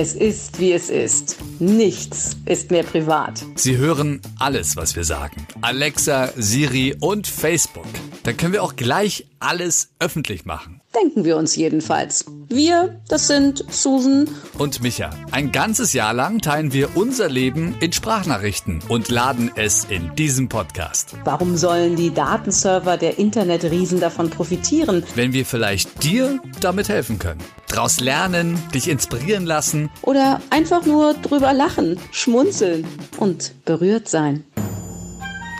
Es ist, wie es ist. Nichts ist mehr privat. Sie hören alles, was wir sagen. Alexa, Siri und Facebook. Dann können wir auch gleich alles öffentlich machen. Denken wir uns jedenfalls. Wir, das sind Susan und Micha. Ein ganzes Jahr lang teilen wir unser Leben in Sprachnachrichten und laden es in diesem Podcast. Warum sollen die Datenserver der Internetriesen davon profitieren? Wenn wir vielleicht dir damit helfen können. Daraus lernen, dich inspirieren lassen. Oder einfach nur drüber lachen, schmunzeln und berührt sein.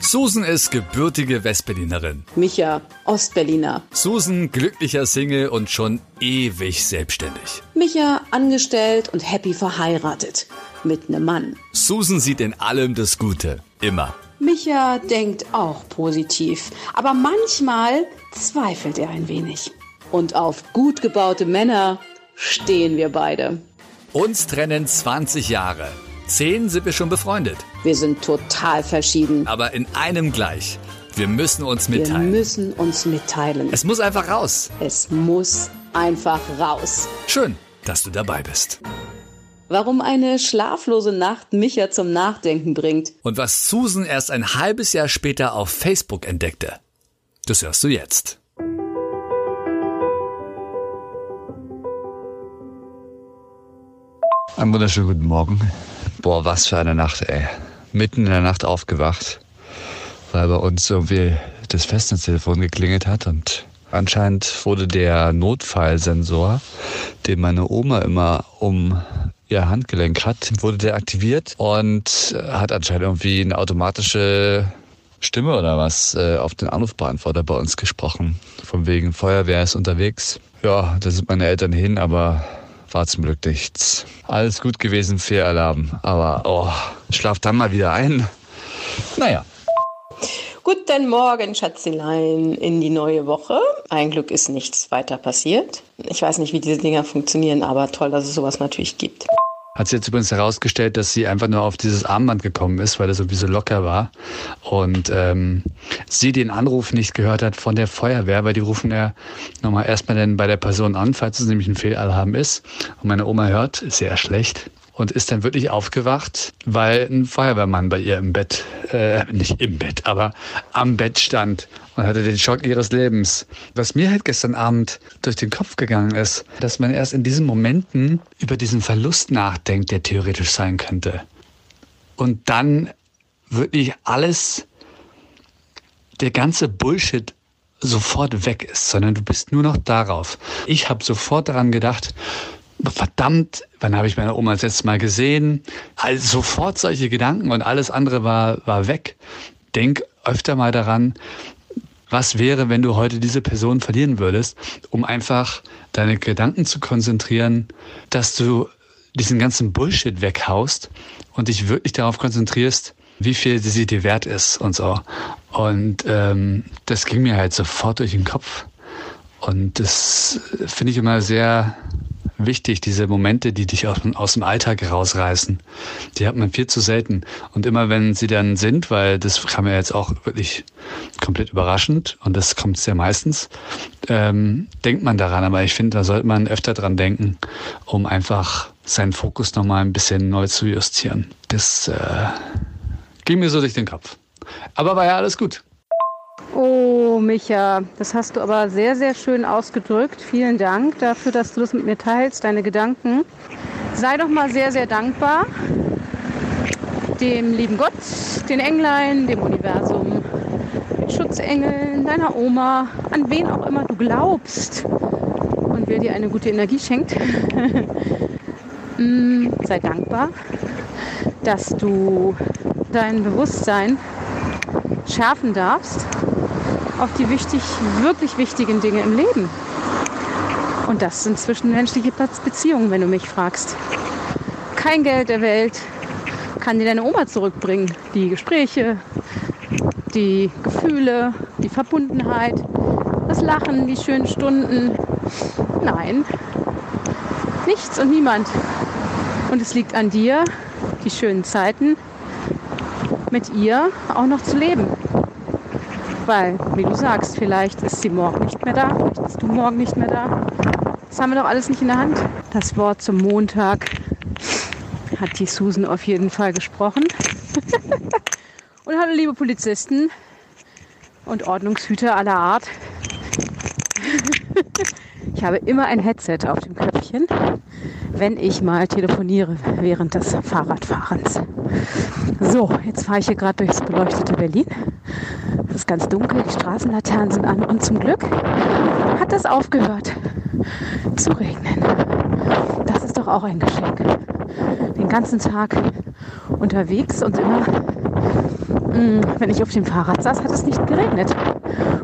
Susan ist gebürtige Westberlinerin. Micha, Ostberliner. Susan, glücklicher Single und schon ewig selbstständig. Micha, angestellt und happy verheiratet. Mit einem Mann. Susan sieht in allem das Gute. Immer. Micha denkt auch positiv. Aber manchmal zweifelt er ein wenig. Und auf gut gebaute Männer stehen wir beide. Uns trennen 20 Jahre. Zehn sind wir schon befreundet. Wir sind total verschieden. Aber in einem gleich. Wir müssen uns mitteilen. Wir müssen uns mitteilen. Es muss einfach raus. Es muss einfach raus. Schön, dass du dabei bist. Warum eine schlaflose Nacht Micha zum Nachdenken bringt. Und was Susan erst ein halbes Jahr später auf Facebook entdeckte. Das hörst du jetzt. Einen wunderschönen guten Morgen. Boah, was für eine Nacht, ey. Mitten in der Nacht aufgewacht, weil bei uns irgendwie das Festnetztelefon geklingelt hat und anscheinend wurde der Notfallsensor, den meine Oma immer um ihr Handgelenk hat, wurde der aktiviert und hat anscheinend irgendwie eine automatische Stimme oder was äh, auf den Anrufbeantworter bei uns gesprochen. Von wegen Feuerwehr ist unterwegs. Ja, da sind meine Eltern hin, aber war zum Glück nichts. Alles gut gewesen, Fehlalarm. Aber, oh, schlaf dann mal wieder ein. Naja. Guten Morgen, Schatzilein, in die neue Woche. Ein Glück ist nichts weiter passiert. Ich weiß nicht, wie diese Dinger funktionieren, aber toll, dass es sowas natürlich gibt hat sich jetzt übrigens herausgestellt, dass sie einfach nur auf dieses Armband gekommen ist, weil das irgendwie so locker war. Und ähm, sie den Anruf nicht gehört hat von der Feuerwehr, weil die rufen ja nochmal erstmal dann bei der Person an, falls es nämlich ein Fehlalarm ist. Und meine Oma hört, sehr schlecht und ist dann wirklich aufgewacht, weil ein Feuerwehrmann bei ihr im Bett, äh, nicht im Bett, aber am Bett stand und hatte den Schock ihres Lebens. Was mir halt gestern Abend durch den Kopf gegangen ist, dass man erst in diesen Momenten über diesen Verlust nachdenkt, der theoretisch sein könnte. Und dann wirklich alles, der ganze Bullshit sofort weg ist, sondern du bist nur noch darauf. Ich habe sofort daran gedacht, verdammt, wann habe ich meine Oma das letzte Mal gesehen? Also sofort solche Gedanken und alles andere war, war weg. Denk öfter mal daran, was wäre, wenn du heute diese Person verlieren würdest, um einfach deine Gedanken zu konzentrieren, dass du diesen ganzen Bullshit weghaust und dich wirklich darauf konzentrierst, wie viel sie dir wert ist und so. Und ähm, das ging mir halt sofort durch den Kopf. Und das finde ich immer sehr wichtig, diese Momente, die dich aus, aus dem Alltag rausreißen. Die hat man viel zu selten. Und immer wenn sie dann sind, weil das kam ja jetzt auch wirklich komplett überraschend und das kommt sehr meistens, ähm, denkt man daran. Aber ich finde, da sollte man öfter dran denken, um einfach seinen Fokus nochmal ein bisschen neu zu justieren. Das äh, ging mir so durch den Kopf. Aber war ja alles gut. Oh, Micha, das hast du aber sehr, sehr schön ausgedrückt. Vielen Dank dafür, dass du das mit mir teilst, deine Gedanken. Sei doch mal sehr, sehr dankbar dem lieben Gott, den Englein, dem Universum, den Schutzengeln, deiner Oma, an wen auch immer du glaubst und wer dir eine gute Energie schenkt. Mm, sei dankbar, dass du dein Bewusstsein schärfen darfst auf die wichtig, wirklich wichtigen Dinge im Leben. Und das sind zwischenmenschliche Beziehungen, wenn du mich fragst. Kein Geld der Welt kann dir deine Oma zurückbringen. Die Gespräche, die Gefühle, die Verbundenheit, das Lachen, die schönen Stunden. Nein, nichts und niemand. Und es liegt an dir, die schönen Zeiten mit ihr auch noch zu leben. Weil, wie du sagst, vielleicht ist sie morgen nicht mehr da, vielleicht bist du morgen nicht mehr da. Das haben wir doch alles nicht in der Hand. Das Wort zum Montag hat die Susan auf jeden Fall gesprochen. und hallo liebe Polizisten und Ordnungshüter aller Art. ich habe immer ein Headset auf dem Köpfchen, wenn ich mal telefoniere während des Fahrradfahrens. So, jetzt fahre ich hier gerade durchs beleuchtete Berlin. Ist ganz dunkel, die Straßenlaternen sind an und zum Glück hat es aufgehört zu regnen. Das ist doch auch ein Geschenk. Den ganzen Tag unterwegs und immer, mm, wenn ich auf dem Fahrrad saß, hat es nicht geregnet.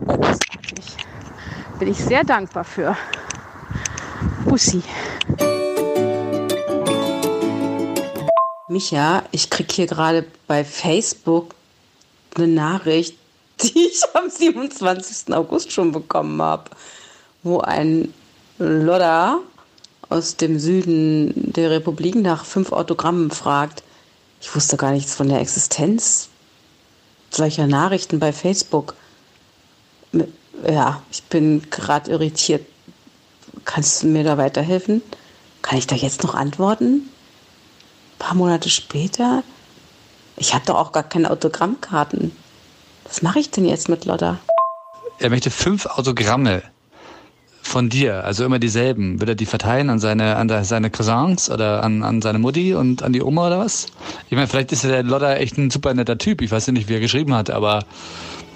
Großartig. Bin ich sehr dankbar für. Bussi. Micha, ich krieg hier gerade bei Facebook eine Nachricht, die ich am 27. August schon bekommen habe, wo ein Lodder aus dem Süden der Republik nach fünf Autogrammen fragt. Ich wusste gar nichts von der Existenz solcher Nachrichten bei Facebook. Ja, ich bin gerade irritiert. Kannst du mir da weiterhelfen? Kann ich da jetzt noch antworten? Ein paar Monate später? Ich habe doch auch gar keine Autogrammkarten. Was mache ich denn jetzt mit Lodder? Er möchte fünf Autogramme von dir, also immer dieselben. Will er die verteilen an seine, an seine Cousins oder an, an seine Mutti und an die Oma oder was? Ich meine, vielleicht ist ja der Lodder echt ein super netter Typ. Ich weiß ja nicht, wie er geschrieben hat, aber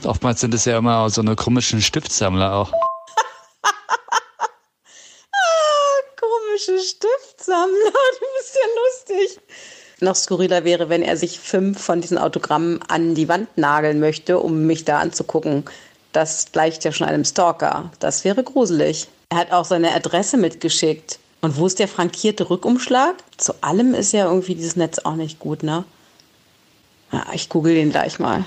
oftmals sind es ja immer so eine komischen Stiftsammler auch. ah, komische Stiftsammler, du bist ja lustig. Noch skurriler wäre, wenn er sich fünf von diesen Autogrammen an die Wand nageln möchte, um mich da anzugucken. Das gleicht ja schon einem Stalker. Das wäre gruselig. Er hat auch seine Adresse mitgeschickt. Und wo ist der frankierte Rückumschlag? Zu allem ist ja irgendwie dieses Netz auch nicht gut, ne? Ja, ich google den gleich mal.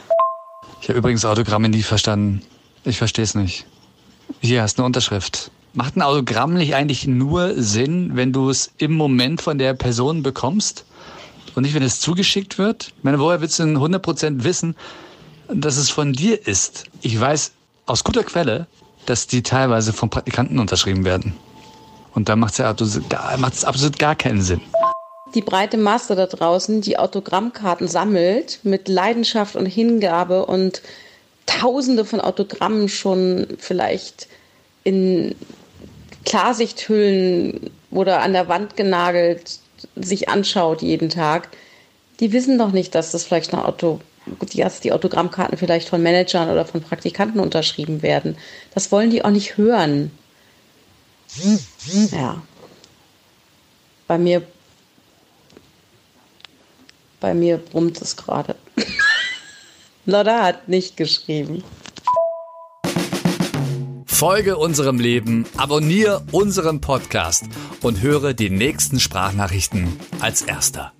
Ich habe übrigens Autogramme nie verstanden. Ich verstehe es nicht. Hier hast du eine Unterschrift. Macht ein Autogramm nicht eigentlich nur Sinn, wenn du es im Moment von der Person bekommst und nicht, wenn es zugeschickt wird? Ich meine, woher willst du denn 100% wissen, dass es von dir ist. Ich weiß aus guter Quelle, dass die teilweise von Praktikanten unterschrieben werden. Und da macht es ja absolut, absolut gar keinen Sinn. Die breite Masse da draußen, die Autogrammkarten sammelt, mit Leidenschaft und Hingabe und Tausende von Autogrammen schon vielleicht in Klarsichthüllen oder an der Wand genagelt sich anschaut jeden Tag, die wissen doch nicht, dass das vielleicht ein Auto dass die Autogrammkarten vielleicht von Managern oder von Praktikanten unterschrieben werden. Das wollen die auch nicht hören. Ja. Bei mir, bei mir brummt es gerade. Lotta hat nicht geschrieben. Folge unserem Leben, abonniere unseren Podcast und höre die nächsten Sprachnachrichten als erster.